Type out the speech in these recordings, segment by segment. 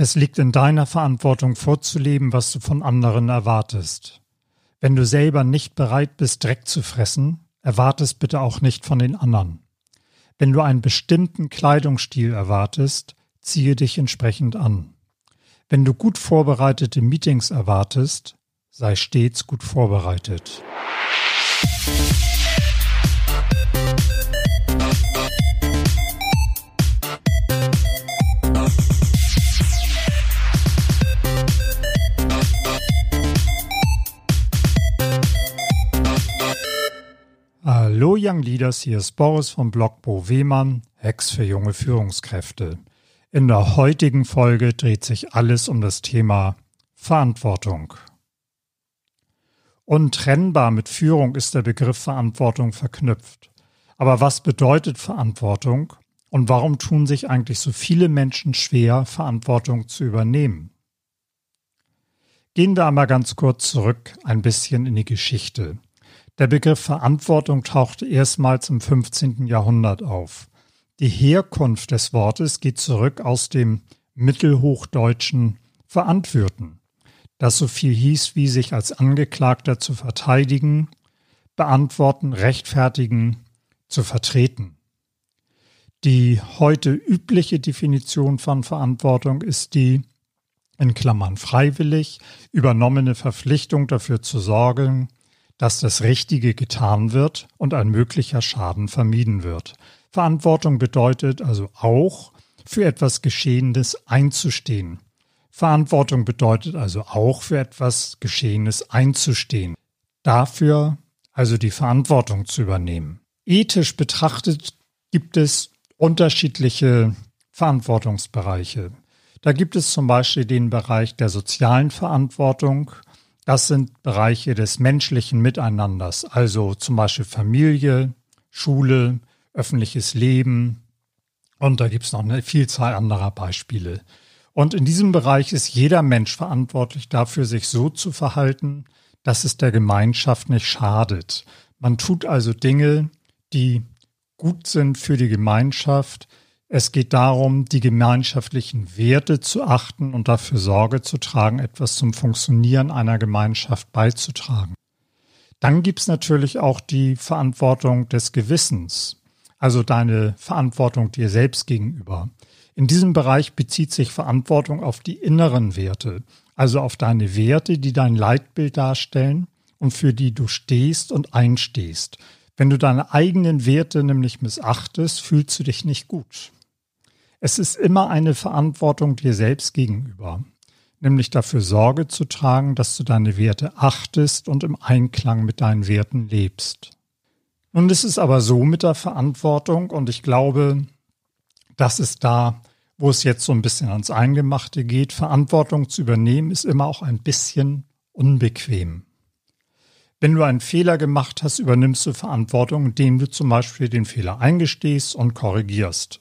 Es liegt in deiner Verantwortung vorzuleben, was du von anderen erwartest. Wenn du selber nicht bereit bist, Dreck zu fressen, erwartest bitte auch nicht von den anderen. Wenn du einen bestimmten Kleidungsstil erwartest, ziehe dich entsprechend an. Wenn du gut vorbereitete Meetings erwartest, sei stets gut vorbereitet. Hallo Young Leaders, hier ist Boris vom Blog Bo Wehmann, Hex für junge Führungskräfte. In der heutigen Folge dreht sich alles um das Thema Verantwortung. Untrennbar mit Führung ist der Begriff Verantwortung verknüpft. Aber was bedeutet Verantwortung und warum tun sich eigentlich so viele Menschen schwer, Verantwortung zu übernehmen? Gehen wir einmal ganz kurz zurück ein bisschen in die Geschichte. Der Begriff Verantwortung tauchte erstmals im 15. Jahrhundert auf. Die Herkunft des Wortes geht zurück aus dem mittelhochdeutschen Verantworten, das so viel hieß wie sich als Angeklagter zu verteidigen, beantworten, rechtfertigen, zu vertreten. Die heute übliche Definition von Verantwortung ist die in Klammern freiwillig übernommene Verpflichtung dafür zu sorgen, dass das Richtige getan wird und ein möglicher Schaden vermieden wird. Verantwortung bedeutet also auch, für etwas Geschehenes einzustehen. Verantwortung bedeutet also auch, für etwas Geschehenes einzustehen. Dafür also die Verantwortung zu übernehmen. Ethisch betrachtet gibt es unterschiedliche Verantwortungsbereiche. Da gibt es zum Beispiel den Bereich der sozialen Verantwortung, das sind Bereiche des menschlichen Miteinanders, also zum Beispiel Familie, Schule, öffentliches Leben und da gibt es noch eine Vielzahl anderer Beispiele. Und in diesem Bereich ist jeder Mensch verantwortlich dafür, sich so zu verhalten, dass es der Gemeinschaft nicht schadet. Man tut also Dinge, die gut sind für die Gemeinschaft, es geht darum, die gemeinschaftlichen Werte zu achten und dafür Sorge zu tragen, etwas zum Funktionieren einer Gemeinschaft beizutragen. Dann gibt's natürlich auch die Verantwortung des Gewissens, also deine Verantwortung dir selbst gegenüber. In diesem Bereich bezieht sich Verantwortung auf die inneren Werte, also auf deine Werte, die dein Leitbild darstellen und für die du stehst und einstehst. Wenn du deine eigenen Werte nämlich missachtest, fühlst du dich nicht gut. Es ist immer eine Verantwortung dir selbst gegenüber, nämlich dafür Sorge zu tragen, dass du deine Werte achtest und im Einklang mit deinen Werten lebst. Nun ist es aber so mit der Verantwortung und ich glaube, das ist da, wo es jetzt so ein bisschen ans Eingemachte geht. Verantwortung zu übernehmen ist immer auch ein bisschen unbequem. Wenn du einen Fehler gemacht hast, übernimmst du Verantwortung, indem du zum Beispiel den Fehler eingestehst und korrigierst.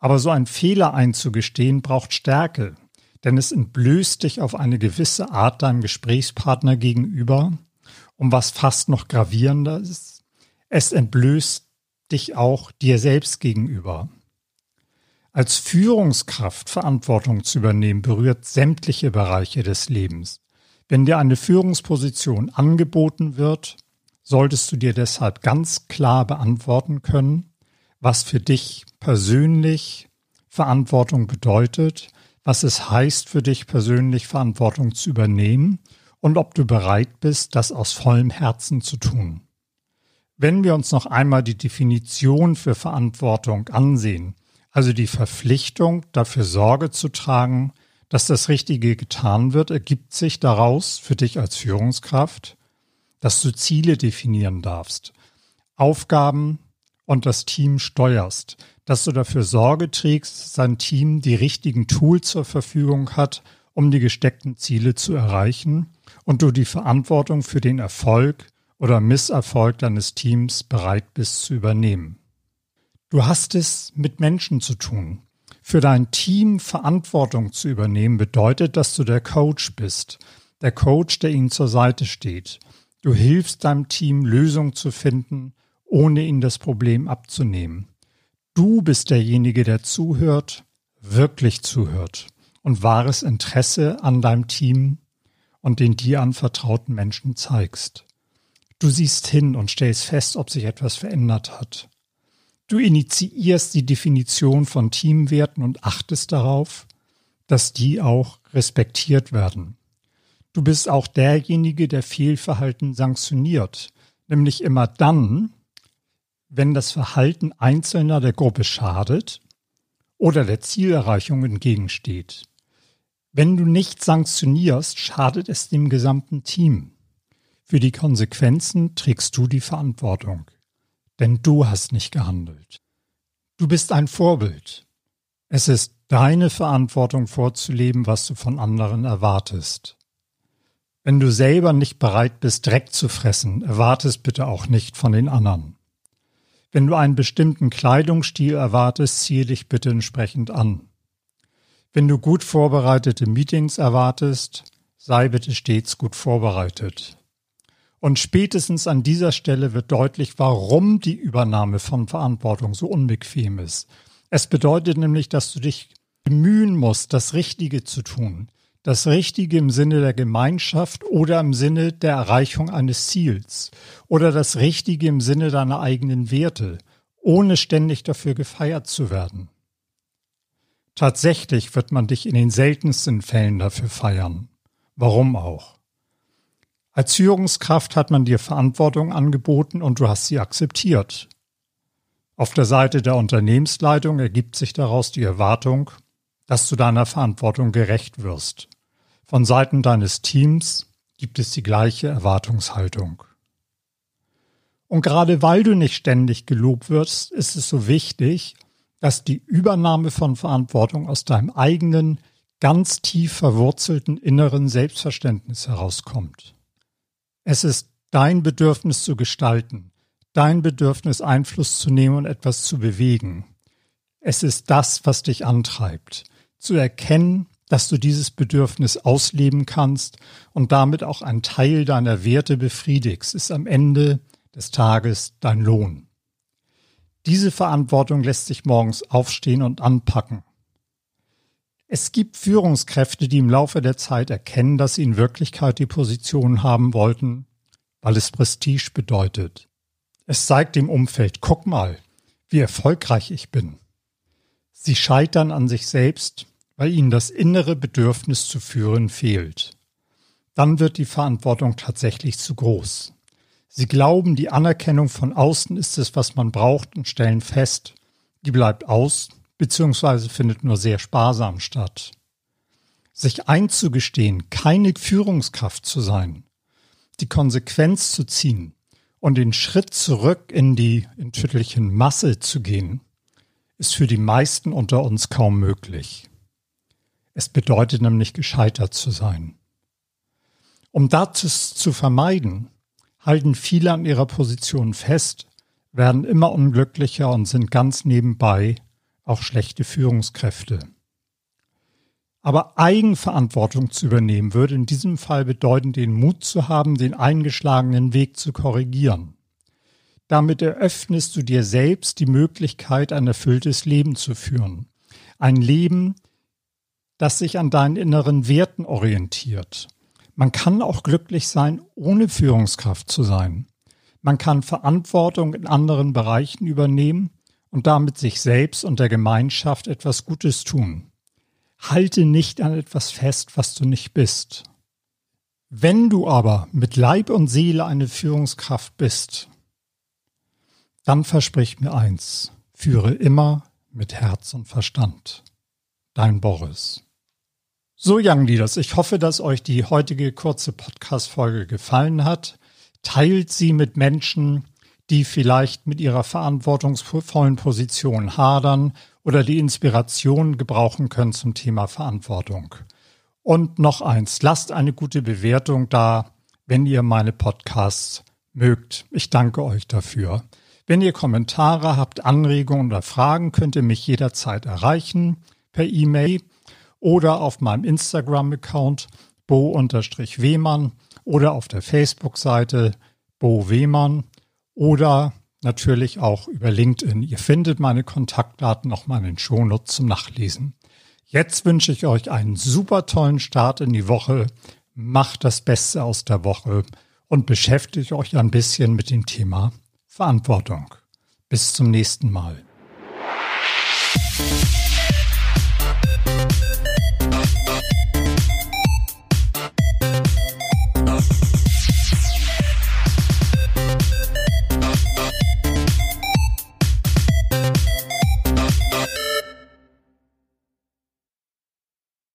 Aber so ein Fehler einzugestehen braucht Stärke, denn es entblößt dich auf eine gewisse Art deinem Gesprächspartner gegenüber. Und was fast noch gravierender ist, es entblößt dich auch dir selbst gegenüber. Als Führungskraft Verantwortung zu übernehmen, berührt sämtliche Bereiche des Lebens. Wenn dir eine Führungsposition angeboten wird, solltest du dir deshalb ganz klar beantworten können, was für dich persönlich Verantwortung bedeutet, was es heißt für dich persönlich Verantwortung zu übernehmen und ob du bereit bist, das aus vollem Herzen zu tun. Wenn wir uns noch einmal die Definition für Verantwortung ansehen, also die Verpflichtung, dafür Sorge zu tragen, dass das Richtige getan wird, ergibt sich daraus für dich als Führungskraft, dass du Ziele definieren darfst, Aufgaben, und das Team steuerst, dass du dafür Sorge trägst, dass dein Team die richtigen Tools zur Verfügung hat, um die gesteckten Ziele zu erreichen und du die Verantwortung für den Erfolg oder Misserfolg deines Teams bereit bist zu übernehmen. Du hast es mit Menschen zu tun. Für dein Team Verantwortung zu übernehmen bedeutet, dass du der Coach bist, der Coach, der ihnen zur Seite steht. Du hilfst deinem Team, Lösungen zu finden ohne ihnen das Problem abzunehmen. Du bist derjenige, der zuhört, wirklich zuhört und wahres Interesse an deinem Team und den dir anvertrauten Menschen zeigst. Du siehst hin und stellst fest, ob sich etwas verändert hat. Du initiierst die Definition von Teamwerten und achtest darauf, dass die auch respektiert werden. Du bist auch derjenige, der Fehlverhalten sanktioniert, nämlich immer dann, wenn das Verhalten Einzelner der Gruppe schadet oder der Zielerreichung entgegensteht. Wenn du nicht sanktionierst, schadet es dem gesamten Team. Für die Konsequenzen trägst du die Verantwortung, denn du hast nicht gehandelt. Du bist ein Vorbild. Es ist deine Verantwortung vorzuleben, was du von anderen erwartest. Wenn du selber nicht bereit bist, Dreck zu fressen, erwartest bitte auch nicht von den anderen. Wenn du einen bestimmten Kleidungsstil erwartest, ziehe dich bitte entsprechend an. Wenn du gut vorbereitete Meetings erwartest, sei bitte stets gut vorbereitet. Und spätestens an dieser Stelle wird deutlich, warum die Übernahme von Verantwortung so unbequem ist. Es bedeutet nämlich, dass du dich bemühen musst, das Richtige zu tun. Das Richtige im Sinne der Gemeinschaft oder im Sinne der Erreichung eines Ziels. Oder das Richtige im Sinne deiner eigenen Werte, ohne ständig dafür gefeiert zu werden. Tatsächlich wird man dich in den seltensten Fällen dafür feiern. Warum auch? Als Führungskraft hat man dir Verantwortung angeboten und du hast sie akzeptiert. Auf der Seite der Unternehmensleitung ergibt sich daraus die Erwartung, dass du deiner Verantwortung gerecht wirst. Von Seiten deines Teams gibt es die gleiche Erwartungshaltung. Und gerade weil du nicht ständig gelobt wirst, ist es so wichtig, dass die Übernahme von Verantwortung aus deinem eigenen, ganz tief verwurzelten inneren Selbstverständnis herauskommt. Es ist dein Bedürfnis zu gestalten, dein Bedürfnis Einfluss zu nehmen und etwas zu bewegen. Es ist das, was dich antreibt, zu erkennen, dass du dieses Bedürfnis ausleben kannst und damit auch ein Teil deiner Werte befriedigst, ist am Ende des Tages dein Lohn. Diese Verantwortung lässt sich morgens aufstehen und anpacken. Es gibt Führungskräfte, die im Laufe der Zeit erkennen, dass sie in Wirklichkeit die Position haben wollten, weil es Prestige bedeutet. Es zeigt dem Umfeld, guck mal, wie erfolgreich ich bin. Sie scheitern an sich selbst, weil ihnen das innere Bedürfnis zu führen fehlt. Dann wird die Verantwortung tatsächlich zu groß. Sie glauben, die Anerkennung von außen ist es, was man braucht und stellen fest, die bleibt aus beziehungsweise findet nur sehr sparsam statt. Sich einzugestehen, keine Führungskraft zu sein, die Konsequenz zu ziehen und den Schritt zurück in die in Tüttelchen Masse zu gehen, ist für die meisten unter uns kaum möglich. Es bedeutet nämlich gescheitert zu sein. Um das zu vermeiden, halten viele an ihrer Position fest, werden immer unglücklicher und sind ganz nebenbei auch schlechte Führungskräfte. Aber Eigenverantwortung zu übernehmen würde in diesem Fall bedeuten, den Mut zu haben, den eingeschlagenen Weg zu korrigieren. Damit eröffnest du dir selbst die Möglichkeit, ein erfülltes Leben zu führen. Ein Leben, das sich an deinen inneren Werten orientiert. Man kann auch glücklich sein, ohne Führungskraft zu sein. Man kann Verantwortung in anderen Bereichen übernehmen und damit sich selbst und der Gemeinschaft etwas Gutes tun. Halte nicht an etwas fest, was du nicht bist. Wenn du aber mit Leib und Seele eine Führungskraft bist, dann versprich mir eins, führe immer mit Herz und Verstand. Dein Boris. So, Young Leaders, ich hoffe, dass euch die heutige kurze Podcast-Folge gefallen hat. Teilt sie mit Menschen, die vielleicht mit ihrer verantwortungsvollen Position hadern oder die Inspiration gebrauchen können zum Thema Verantwortung. Und noch eins, lasst eine gute Bewertung da, wenn ihr meine Podcasts mögt. Ich danke euch dafür. Wenn ihr Kommentare habt, Anregungen oder Fragen, könnt ihr mich jederzeit erreichen per E-Mail oder auf meinem Instagram-Account bo-wehmann oder auf der Facebook-Seite Bo Wehmann oder natürlich auch über LinkedIn. Ihr findet meine Kontaktdaten noch mal in den Shownotes zum Nachlesen. Jetzt wünsche ich euch einen super tollen Start in die Woche. Macht das Beste aus der Woche und beschäftigt euch ein bisschen mit dem Thema Verantwortung. Bis zum nächsten Mal.